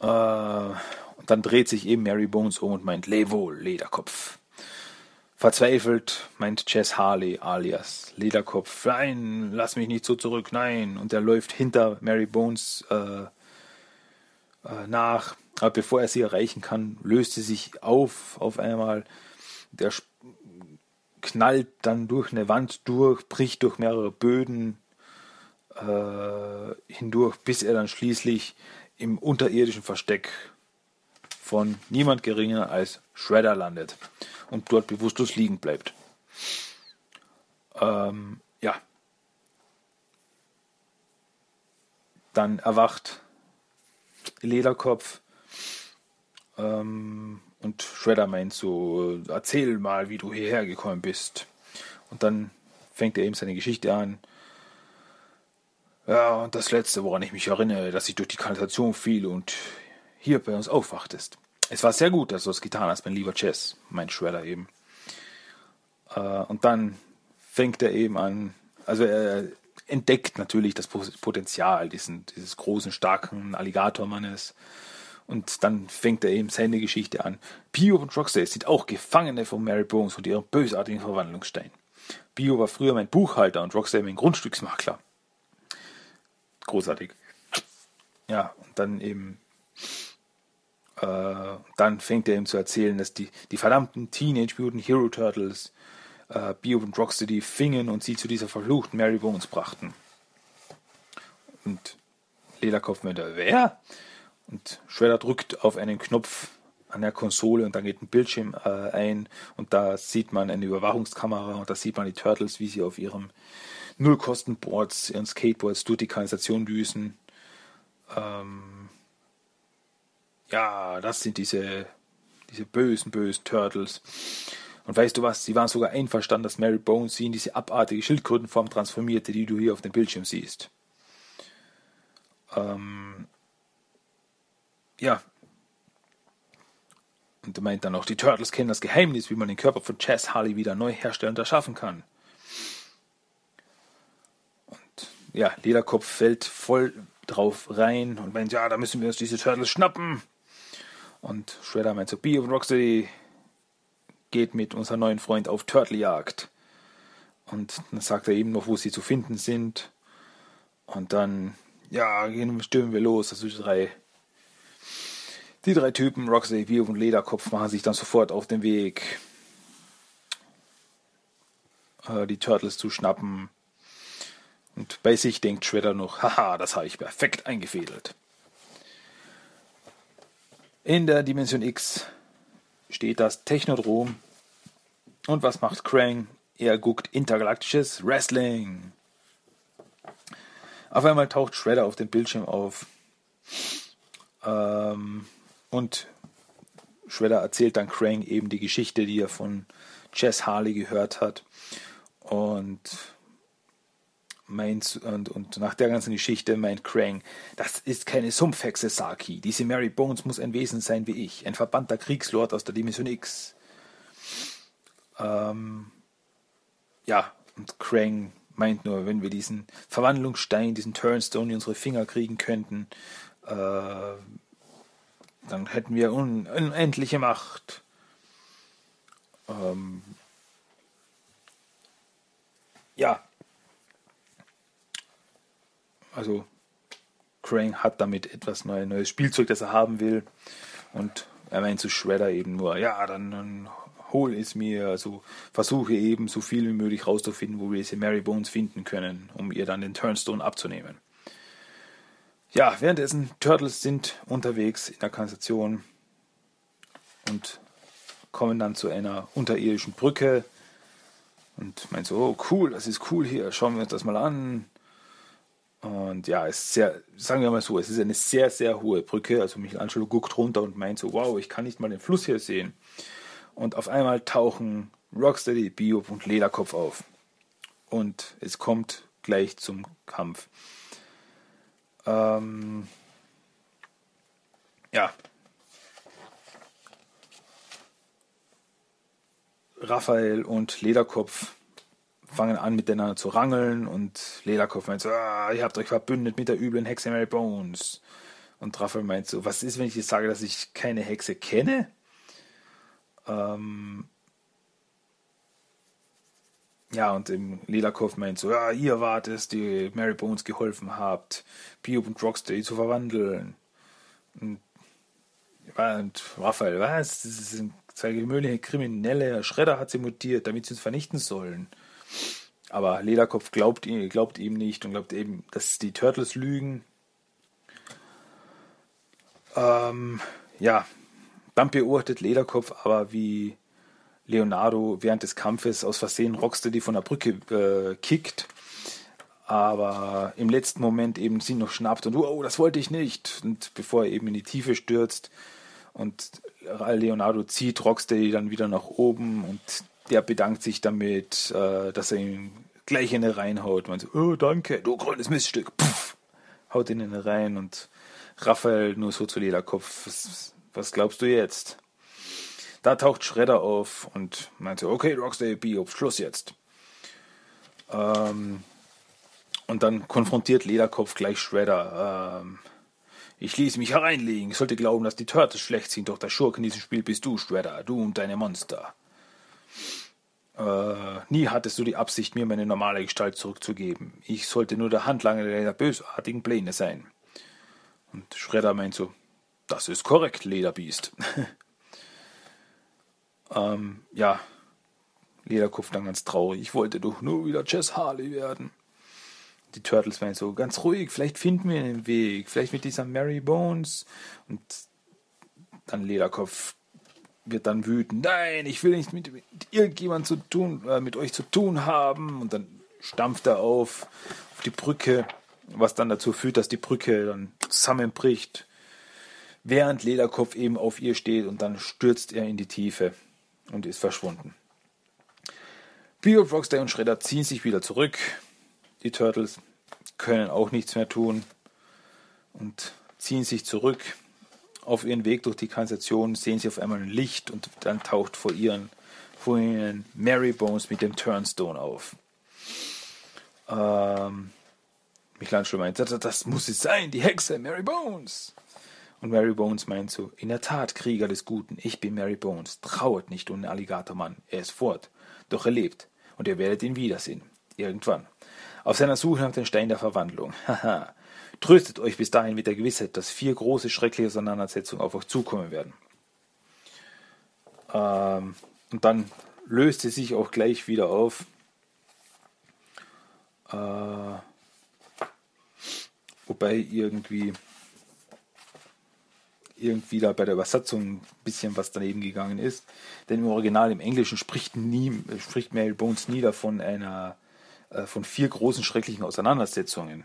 Äh, und dann dreht sich eben Mary Bones um und meint, wohl, Lederkopf. Verzweifelt meint Jess Harley alias Lederkopf, nein, lass mich nicht so zurück, nein. Und er läuft hinter Mary Bones äh, äh, nach. Aber bevor er sie erreichen kann, löst sie sich auf auf einmal. Der knallt dann durch eine Wand durch, bricht durch mehrere Böden äh, hindurch, bis er dann schließlich im unterirdischen Versteck von niemand geringer als Shredder landet und dort bewusstlos liegen bleibt. Ähm, ja. Dann erwacht Lederkopf ähm, und Shredder meint so, erzähl mal, wie du hierher gekommen bist. Und dann fängt er eben seine Geschichte an. Ja, und das Letzte, woran ich mich erinnere, dass ich durch die Kanalisation fiel und hier bei uns aufwachtest. Es war sehr gut, dass du es getan hast, mein lieber Chess, mein Shredder eben. Äh, und dann fängt er eben an, also er entdeckt natürlich das Potenzial diesen, dieses großen, starken Alligatormannes. Und dann fängt er eben seine Geschichte an. Bio und Roxy sind auch Gefangene von Mary Bones und ihrem bösartigen Verwandlungsstein. Bio war früher mein Buchhalter und Roxy mein Grundstücksmakler. Großartig. Ja, und dann eben Äh, dann fängt er ihm zu erzählen, dass die, die verdammten Teenage Mutant Hero Turtles äh, Bio und Rocksteady fingen und sie zu dieser verfluchten Mary Bones brachten. Und Lederkopf meinte, wer? Und Shredder drückt auf einen Knopf an der Konsole und dann geht ein Bildschirm äh, ein und da sieht man eine Überwachungskamera und da sieht man die Turtles, wie sie auf ihrem Nullkostenboards, ihren Skateboards durch die Kanalisation düsen. Ähm, ja, das sind diese, diese bösen, bösen Turtles. Und weißt du was, sie waren sogar einverstanden, dass Mary Bones sie in diese abartige Schildkrötenform transformierte, die du hier auf dem Bildschirm siehst. Ähm, ja. Und er meint dann auch, die Turtles kennen das Geheimnis, wie man den Körper von Chess Harley wieder neu herstellen und erschaffen kann. Und ja, Lederkopf fällt voll drauf rein und meint, ja, da müssen wir uns diese Turtles schnappen. Und Shredder meint so, Bee und Rocksteady geht mit unserem neuen Freund auf Turtlejagd. Und dann sagt er eben noch, wo sie zu finden sind. Und dann, ja, stürmen wir los. Also die drei, die drei Typen, Roxy, Bio und Lederkopf, machen sich dann sofort auf den Weg, äh, die Turtles zu schnappen. Und bei sich denkt Shredder noch, haha, das habe ich perfekt eingefädelt. In der Dimension X steht das Technodrom. Und was macht Krang? Er guckt intergalaktisches Wrestling. Auf einmal taucht Shredder auf dem Bildschirm auf. Ähm, und Shredder erzählt dann Krang eben die Geschichte, die er von Jess Harley gehört hat. Und meint, und, und nach der ganzen Geschichte meint Krang, das ist keine Sumpfhexe Saki. Diese Mary Bones muss ein Wesen sein wie ich, ein verbannter Kriegslord aus der Dimension X. Ähm, ja, und Krang meint nur, wenn wir diesen Verwandlungsstein, diesen Turnstone in unsere Finger kriegen könnten, äh, dann hätten wir un unendliche Macht. Ähm, ja, also Crane hat damit etwas neues, neues Spielzeug, das er haben will. Und er meint zu Shredder eben nur, ja, dann, dann hol es mir, also versuche eben so viel wie möglich rauszufinden, wo wir diese Mary Bones finden können, um ihr dann den Turnstone abzunehmen. Ja, währenddessen Turtles sind unterwegs in der Kanalisation und kommen dann zu einer unterirdischen Brücke und meint so, oh cool, das ist cool hier, schauen wir uns das mal an. Und ja, ist sehr, sagen wir mal so, es ist eine sehr, sehr hohe Brücke. Also Michelangelo guckt runter und meint so, wow, ich kann nicht mal den Fluss hier sehen. Und auf einmal tauchen Rocksteady, Bio und Lederkopf auf. Und es kommt gleich zum Kampf. Ähm, ja. Raphael und Lederkopf fangen an miteinander zu rangeln und Lederkopf meint so, ah, ihr habt euch verbündet mit der üblen Hexe Mary Bones. Und Raphael meint so, was ist, wenn ich jetzt sage, dass ich keine Hexe kenne? Ähm ja, und im Lederkopf meint so, ja, ihr wart es, die Mary Bones geholfen habt, Biob und Rocksteady zu verwandeln. Und, und Raphael, was? Das sind zwei gewöhnliche Kriminelle. Schredder hat sie mutiert, damit sie uns vernichten sollen. Aber Lederkopf glaubt, glaubt ihm nicht und glaubt eben, dass die Turtles lügen. Ähm, ja, dann beobachtet Lederkopf aber, wie Leonardo während des Kampfes aus Versehen Rocksteady von der Brücke äh, kickt. Aber im letzten Moment eben sie noch schnappt und oh, das wollte ich nicht. Und bevor er eben in die Tiefe stürzt und Leonardo zieht Rocksteady dann wieder nach oben und der bedankt sich damit, äh, dass er ihn gleich in den reinhaut. Man so, oh, danke, du grünes Miststück. Puff, haut ihn in den rein und Raphael nur so zu Lederkopf. Was, was glaubst du jetzt? Da taucht Schredder auf und meinte, okay, Rocksteady B, auf Schluss jetzt. Ähm, und dann konfrontiert Lederkopf gleich Shredder. Ähm, ich ließ mich hereinlegen. Ich sollte glauben, dass die Turtles schlecht sind, doch der Schurke in diesem Spiel bist du, Shredder. Du und deine Monster. Äh, nie hattest du die Absicht, mir meine normale Gestalt zurückzugeben. Ich sollte nur der Handlanger deiner bösartigen Pläne sein. Und Schredder meint so, Das ist korrekt, Lederbiest. [laughs] ähm, ja, Lederkopf dann ganz traurig. Ich wollte doch nur wieder Jess Harley werden. Die Turtles meinen so, ganz ruhig, vielleicht finden wir einen Weg. Vielleicht mit dieser Mary Bones. Und dann Lederkopf wird dann wütend. Nein, ich will nicht mit, mit irgendjemand zu tun, äh, mit euch zu tun haben. Und dann stampft er auf, auf die Brücke, was dann dazu führt, dass die Brücke dann zusammenbricht. Während Lederkopf eben auf ihr steht und dann stürzt er in die Tiefe und ist verschwunden. Bebop, Rocksteady und Shredder ziehen sich wieder zurück. Die Turtles können auch nichts mehr tun und ziehen sich zurück. Auf ihren Weg durch die Kanalisation sehen sie auf einmal ein Licht und dann taucht vor ihren vor ihnen Mary Bones mit dem Turnstone auf. Ähm, Michelangelo meint, das, das muss es sein, die Hexe Mary Bones. Und Mary Bones meint so, in der Tat, Krieger des Guten, ich bin Mary Bones, trauert nicht um den Alligatormann, er ist fort, doch er lebt, und ihr werdet ihn wiedersehen, irgendwann. Auf seiner Suche nach dem Stein der Verwandlung. [laughs] Haha. Tröstet euch bis dahin mit der Gewissheit, dass vier große, schreckliche Auseinandersetzungen auf euch zukommen werden. Ähm, und dann löst sie sich auch gleich wieder auf. Äh, wobei irgendwie irgendwie da bei der Übersetzung ein bisschen was daneben gegangen ist. Denn im Original, im Englischen, spricht, nie, spricht Mary Bones nie davon einer, äh, von vier großen schrecklichen Auseinandersetzungen.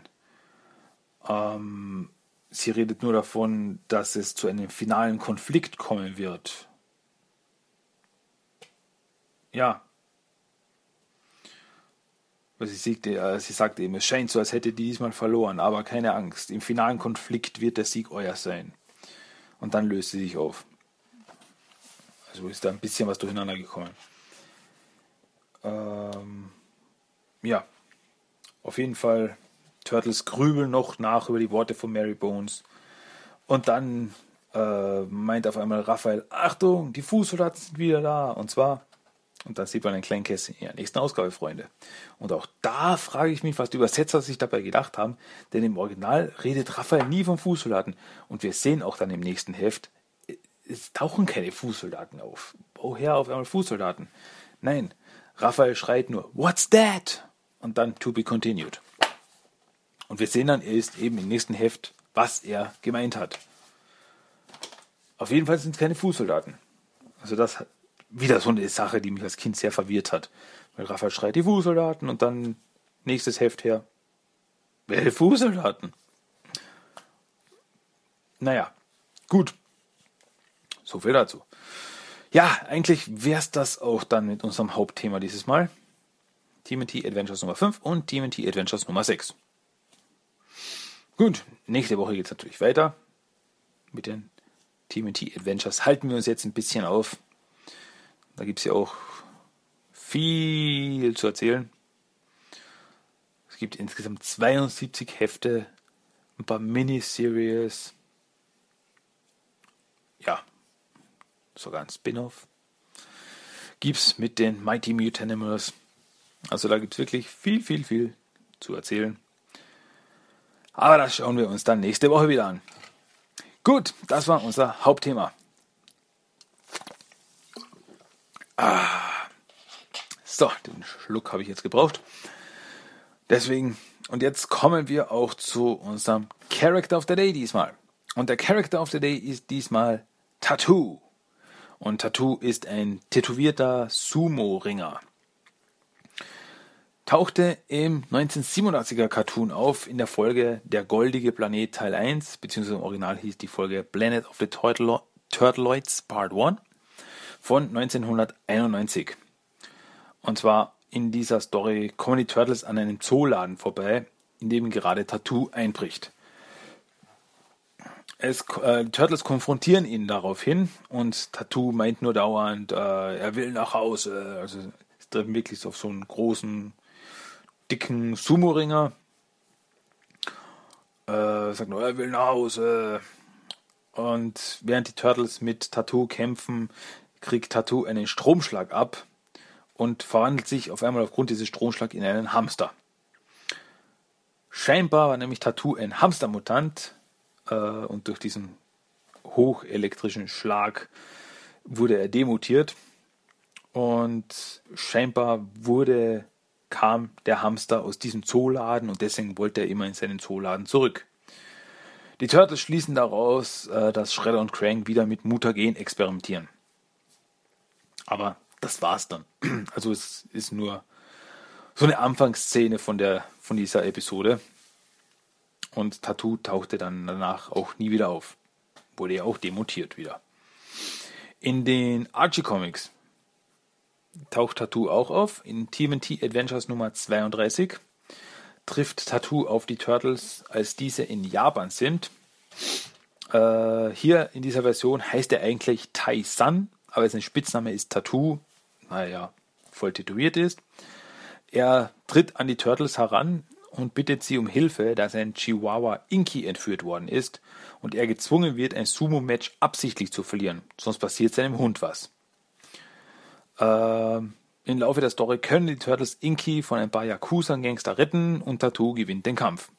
Ähm, sie redet nur davon, dass es zu einem finalen Konflikt kommen wird. Ja. Sie, siegte, äh, sie sagte eben, es scheint so, als hätte die diesmal verloren, aber keine Angst. Im finalen Konflikt wird der Sieg euer sein. Und dann löst sie sich auf. Also ist da ein bisschen was durcheinander gekommen. Ähm, ja, auf jeden Fall, Turtles grübeln noch nach über die Worte von Mary Bones. Und dann äh, meint auf einmal Raphael, Achtung, die Fußsoldaten sind wieder da. Und zwar, und dann sieht man ein Kleinkästchen in der nächsten Ausgabe, Freunde. Und auch da frage ich mich, was die Übersetzer sich dabei gedacht haben, denn im Original redet Raphael nie von Fußsoldaten. Und wir sehen auch dann im nächsten Heft, es tauchen keine Fußsoldaten auf. Woher auf einmal Fußsoldaten? Nein, Raphael schreit nur, What's that? Und dann to be continued. Und wir sehen dann erst eben im nächsten Heft, was er gemeint hat. Auf jeden Fall sind es keine Fußsoldaten. Also das wieder so eine Sache, die mich als Kind sehr verwirrt hat. Weil Raphael schreit die Fußsoldaten und dann nächstes Heft her. Welche Fußsoldaten? Naja, gut. So viel dazu. Ja, eigentlich wäre es das auch dann mit unserem Hauptthema dieses Mal. TMT Adventures Nummer 5 und TMT Adventures Nummer 6. Gut, nächste Woche geht es natürlich weiter mit den TMT Adventures. Halten wir uns jetzt ein bisschen auf. Da gibt es ja auch viel zu erzählen. Es gibt insgesamt 72 Hefte, ein paar Miniseries. Ja, sogar ein Spin-off. Gibt es mit den Mighty Mutanimals. Also da gibt es wirklich viel, viel, viel zu erzählen. Aber das schauen wir uns dann nächste Woche wieder an. Gut, das war unser Hauptthema. Ah. So, den Schluck habe ich jetzt gebraucht. Deswegen, und jetzt kommen wir auch zu unserem Character of the Day diesmal. Und der Character of the Day ist diesmal Tattoo. Und Tattoo ist ein tätowierter Sumo-Ringer tauchte im 1987er Cartoon auf in der Folge Der goldige Planet Teil 1, beziehungsweise im Original hieß die Folge Planet of the Turtle Turtloids Part 1 von 1991. Und zwar in dieser Story kommen die Turtles an einem Zooladen vorbei, in dem gerade Tattoo einbricht. Es, äh, Turtles konfrontieren ihn daraufhin und Tattoo meint nur dauernd, äh, er will nach Hause. Also es treffen wirklich auf so einen großen dicken Sumo-Ringer. Äh, sagt nur, er will nach Hause. Und während die Turtles mit Tattoo kämpfen, kriegt Tattoo einen Stromschlag ab und verwandelt sich auf einmal aufgrund dieses Stromschlags in einen Hamster. Scheinbar war nämlich Tattoo ein Hamstermutant äh, und durch diesen hochelektrischen Schlag wurde er demontiert und scheinbar wurde kam der Hamster aus diesem Zooladen und deswegen wollte er immer in seinen Zooladen zurück. Die Turtles schließen daraus, äh, dass Shredder und Crank wieder mit Mutagen experimentieren. Aber das war's dann. [clears throat] Also es ist nur so eine Anfangsszene von der von dieser Episode. Und Tattoo tauchte dann danach auch nie wieder auf. Wurde ja auch demontiert wieder. In den Archie Comics taucht Tattoo auch auf. In TMT Adventures Nummer 32 trifft Tattoo auf die Turtles, als diese in Japan sind. Äh, hier in dieser Version heißt er eigentlich Tai-San, aber sein Spitzname ist Tattoo, naja, voll tätowiert ist. Er tritt an die Turtles heran und bittet sie um Hilfe, da sein Chihuahua Inky entführt worden ist und er gezwungen wird, ein Sumo-Match absichtlich zu verlieren, sonst passiert seinem Hund was. Äh, Im Laufe der Story können die Turtles Inky von ein paar Yakuza-Gangster retten und Tattoo gewinnt den Kampf.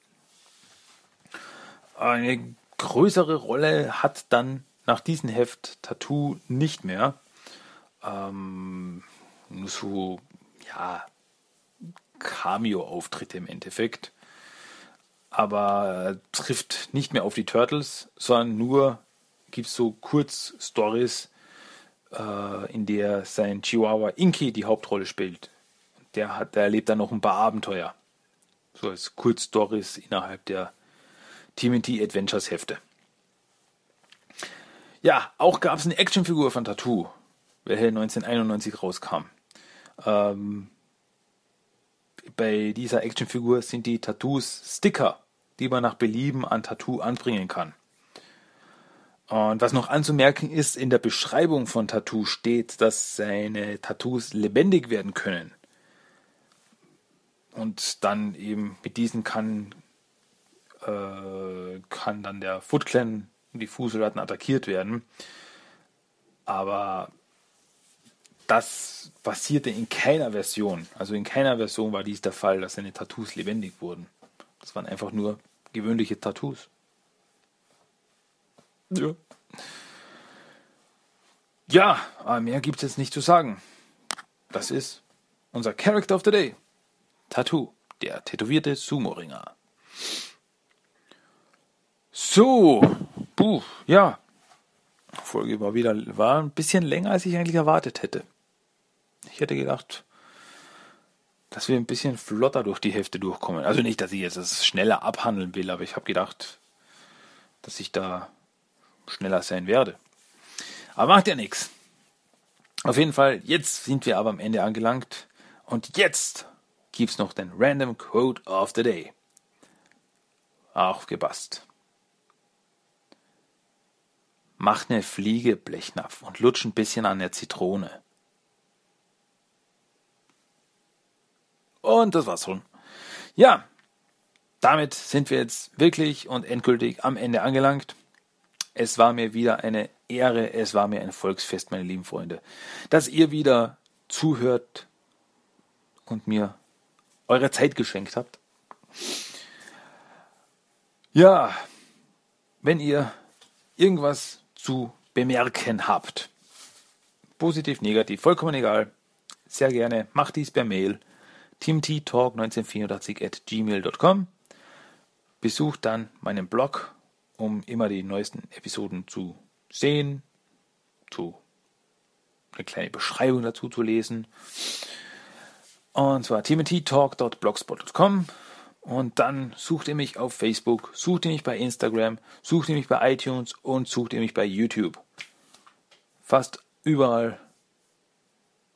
Eine größere Rolle hat dann nach diesem Heft Tattoo nicht mehr. Ähm, nur so, ja, Cameo-Auftritte im Endeffekt. Aber trifft nicht mehr auf die Turtles, sondern nur gibt es so Kurzstories, äh, in der sein Chihuahua Inky die Hauptrolle spielt. Der, hat, der erlebt dann noch ein paar Abenteuer. So als Kurzstories innerhalb der TMNT Adventures Hefte. Ja, auch gab es eine Actionfigur von Tattoo, welche 1991 rauskam. Ähm, bei dieser Actionfigur sind die Tattoos Sticker, die man nach Belieben an Tattoo anbringen kann. Und was noch anzumerken ist, in der Beschreibung von Tattoo steht, dass seine Tattoos lebendig werden können. Und dann eben mit diesen kann, äh, kann dann der Foot Clan und die Fußsoldaten attackiert werden. Aber das passierte in keiner Version. Also in keiner Version war dies der Fall, dass seine Tattoos lebendig wurden. Das waren einfach nur gewöhnliche Tattoos. Ja. Ja, aber mehr gibt es jetzt nicht zu sagen. Das ist unser Character of the Day. Tattoo, der tätowierte Sumo-Ringer. So, puh, ja. Folge war wieder war ein bisschen länger, als ich eigentlich erwartet hätte. Ich hätte gedacht, dass wir ein bisschen flotter durch die Hälfte durchkommen. Also nicht, dass ich jetzt das schneller abhandeln will, aber ich habe gedacht, dass ich da schneller sein werde. Aber macht ja nichts. Auf jeden Fall, jetzt sind wir aber am Ende angelangt. Und jetzt gibt's noch den Random Quote of the Day. Aufgepasst. Mach eine Fliege Blechnapf und lutsch ein bisschen an der Zitrone. Und das war's schon. Ja, damit sind wir jetzt wirklich und endgültig am Ende angelangt. Es war mir wieder eine Ehre, es war mir ein Volksfest, meine lieben Freunde, dass ihr wieder zuhört und mir eure Zeit geschenkt habt. Ja, wenn ihr irgendwas zu bemerken habt, positiv, negativ, vollkommen egal, sehr gerne, macht dies per Mail teamttalk1984 at gmail.com. Besucht dann meinen Blog um immer die neuesten Episoden zu sehen, zu eine kleine Beschreibung dazu zu lesen. Und zwar timothytalk.blogspot.com und dann sucht ihr mich auf Facebook, sucht ihr mich bei Instagram, sucht ihr mich bei iTunes und sucht ihr mich bei YouTube. Fast überall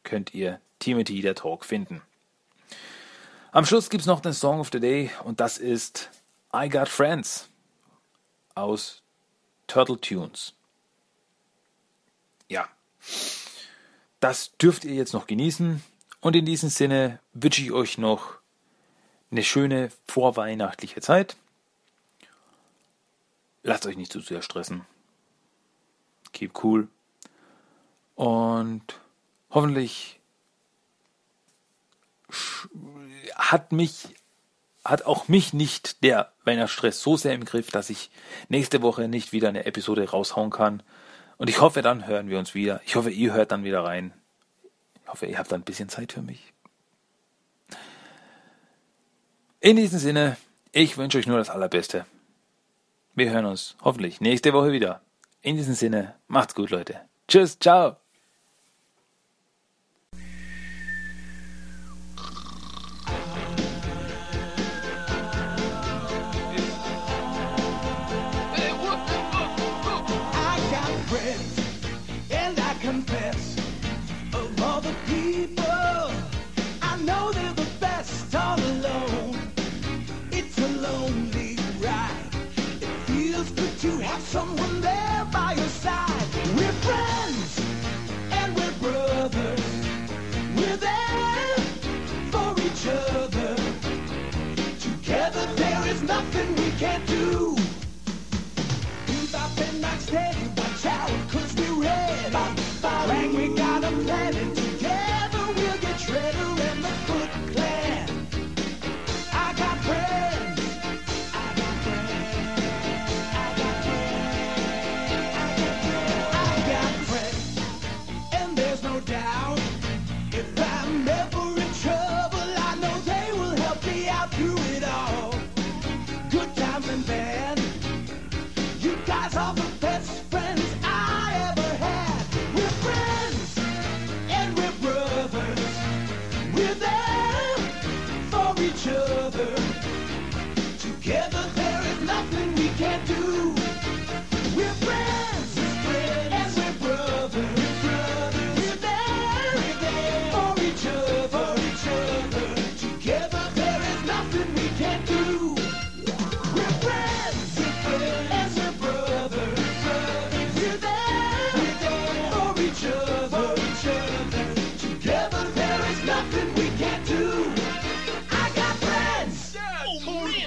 könnt ihr Timothy der Talk finden. Am Schluss gibt es noch den Song of the Day und das ist I Got Friends aus Turtle Tunes. Ja, das dürft ihr jetzt noch genießen. Und in diesem Sinne wünsche ich euch noch eine schöne vorweihnachtliche Zeit. Lasst euch nicht zu sehr stressen. Keep cool. Und hoffentlich hat mich hat auch mich nicht der Weihnachtsstress so sehr im Griff, dass ich nächste Woche nicht wieder eine Episode raushauen kann. Und ich hoffe, dann hören wir uns wieder. Ich hoffe, ihr hört dann wieder rein. Ich hoffe, ihr habt dann ein bisschen Zeit für mich. In diesem Sinne, ich wünsche euch nur das Allerbeste. Wir hören uns hoffentlich nächste Woche wieder. In diesem Sinne, macht's gut, Leute. Tschüss, ciao. confess, of all the people, I know they're the best all alone. It's a lonely ride. It feels good to have someone there.